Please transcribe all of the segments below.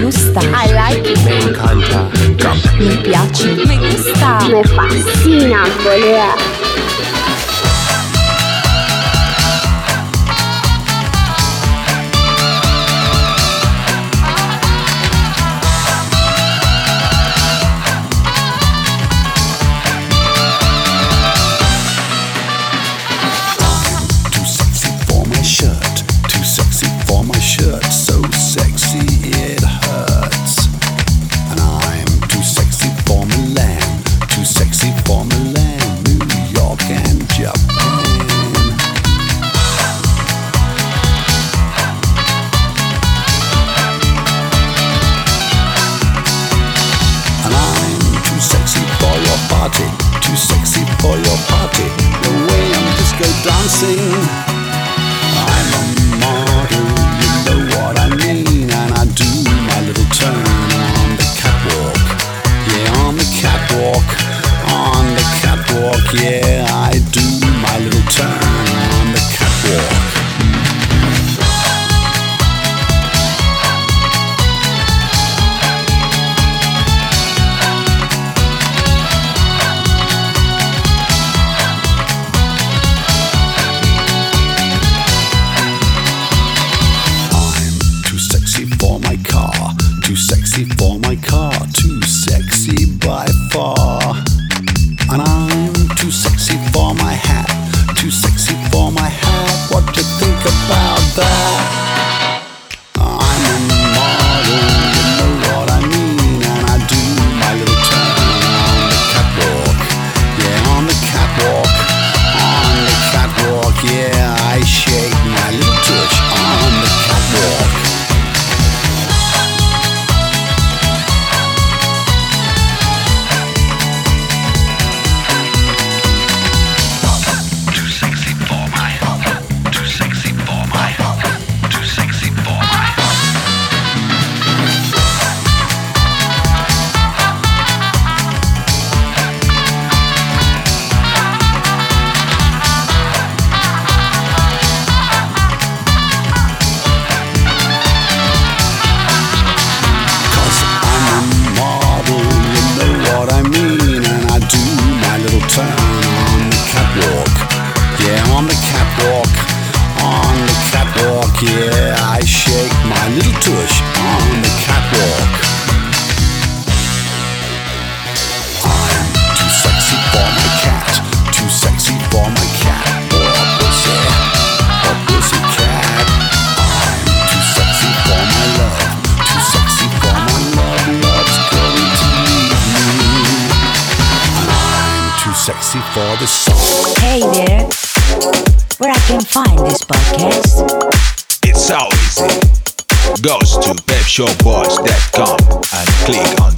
gusta. I like it. Me encanta. Mi piace. Me gusta. Me fascina, boludo.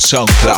SoundCloud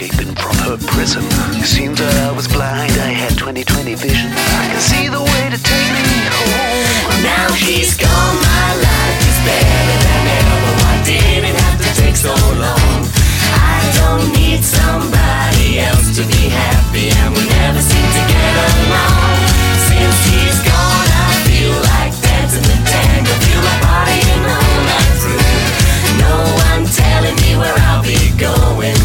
escaping from her prison. It seems that I was blind, I had 20/20 vision. I can see the way to take me home. Now she's gone, my life is better than ever. Why did it have to take so long? I don't need somebody else to be happy, and we never seem to get along. Since he's gone, I feel like dancing the tango, feel like partying all night through. No one telling me where I'll be going,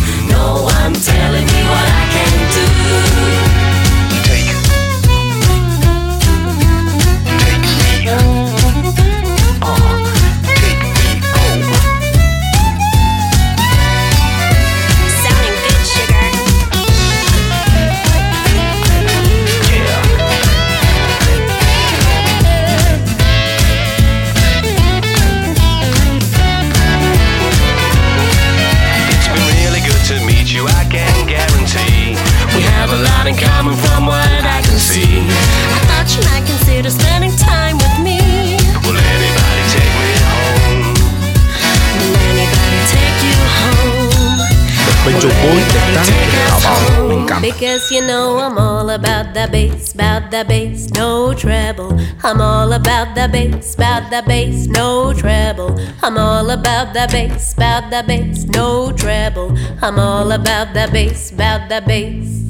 Because you know I'm all about the bass, about the bass, no treble. I'm all about the bass, about the bass, no treble. I'm all about the bass, about the bass, no treble. I'm all about the bass, about the bass.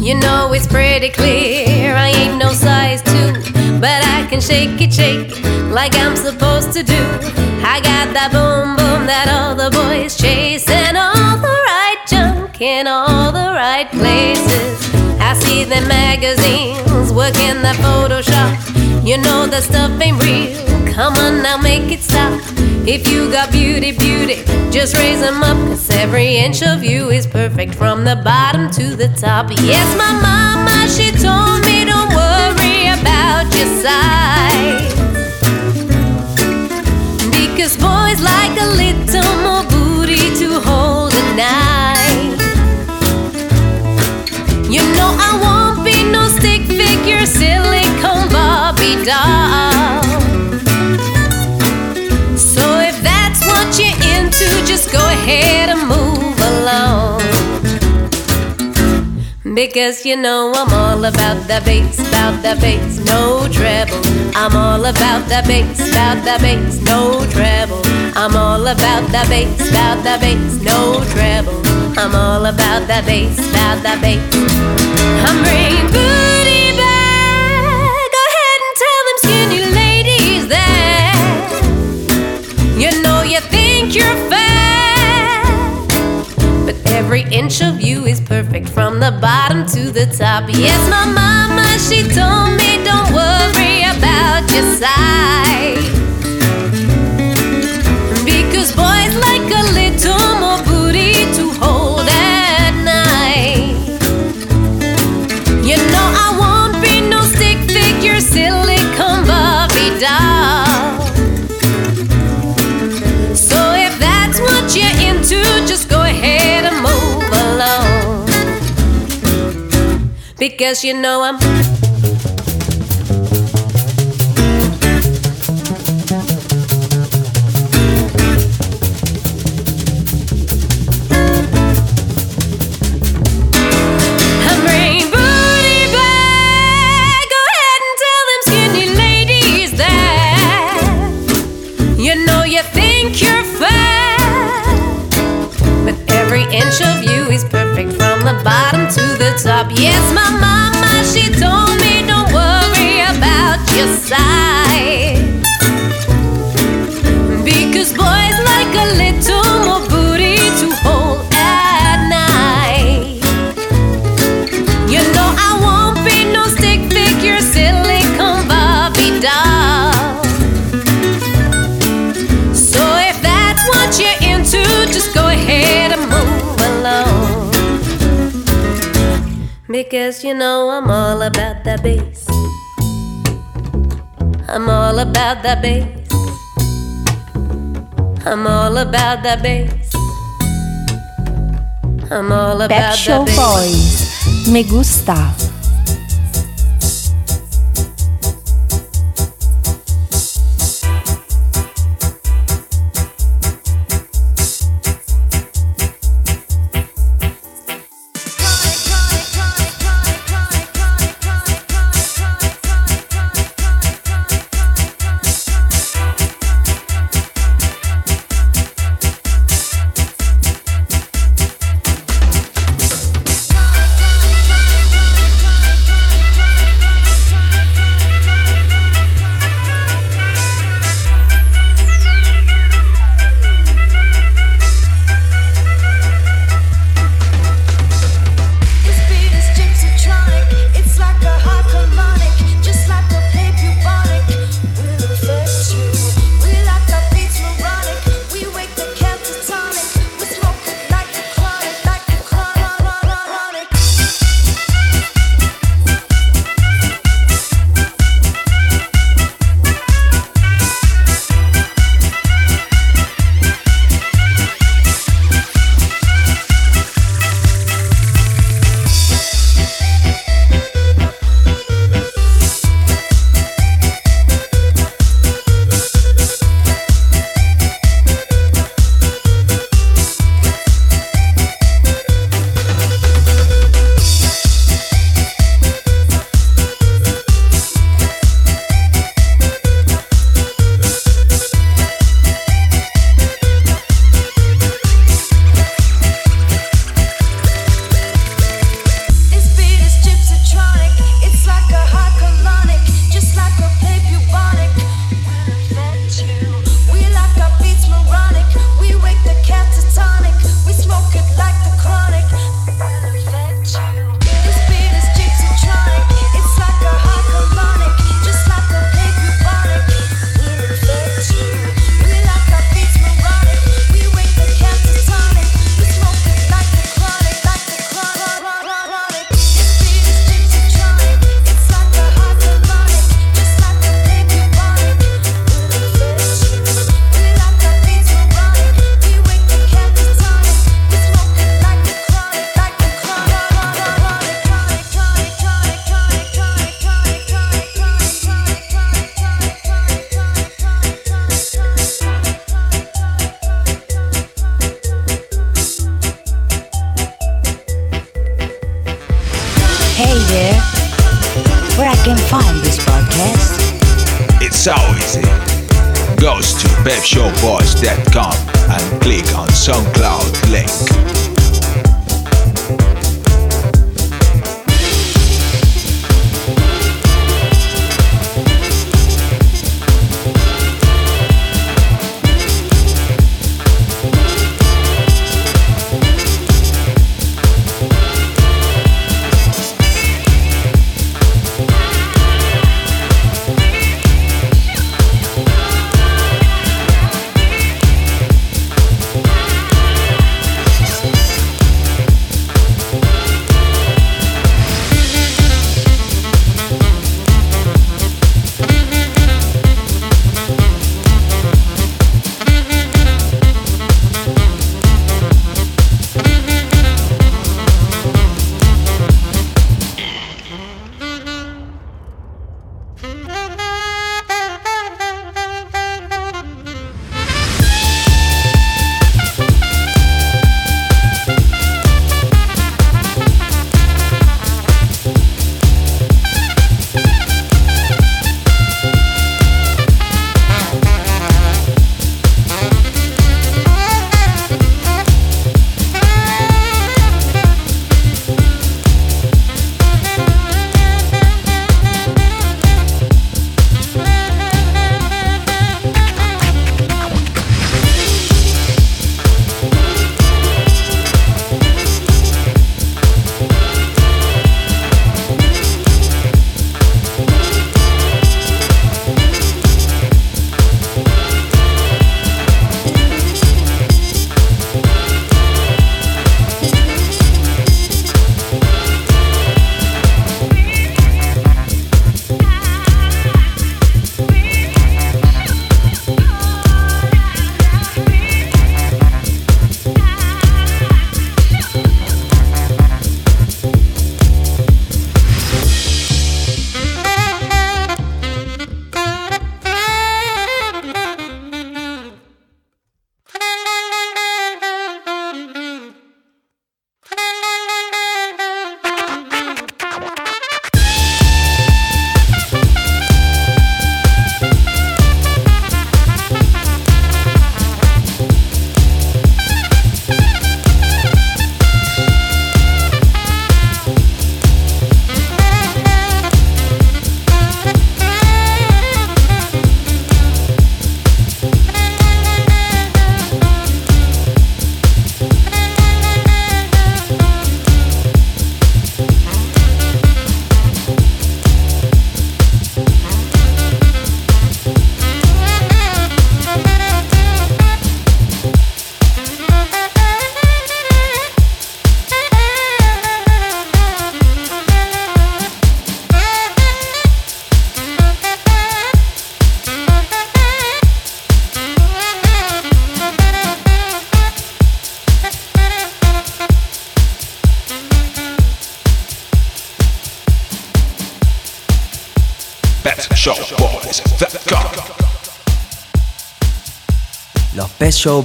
You know it's pretty clear I ain't no size two, but I can shake it, shake like I'm supposed to do. I got that boom boom that all the boys chase and all the right junk in all the right places. I see the magazines working the Photoshop. You know the stuff ain't real. Come on now, make it stop. If you got beauty, beauty, just raise them up. Cause every inch of you is perfect from the bottom to the top. Yes, my mama, she told me your size. Because boys like a little more booty to hold at night. You know I won't be no stick figure silicone Barbie doll. So if that's what you're into, just go ahead and move Because you know I'm all about the bass, about the bass, no treble. I'm all about the bass, about the bass, no treble. I'm all about the bass, about the bass, no treble. I'm all about the bass, about the bass. I'm bringing booty back. Go ahead and tell them skinny ladies that you know you think you're fat, every inch of you is perfect from the bottom to the top. Yes, my mama, she told me don't worry about your size. Bottom to the top. Yes, my about that bass. I'm all about that bass. I'm all Pep about Show that bass. Boys. Me gusta. find this podcast? It's so easy. Go to webshowboys.com and click on SoundCloud link. Los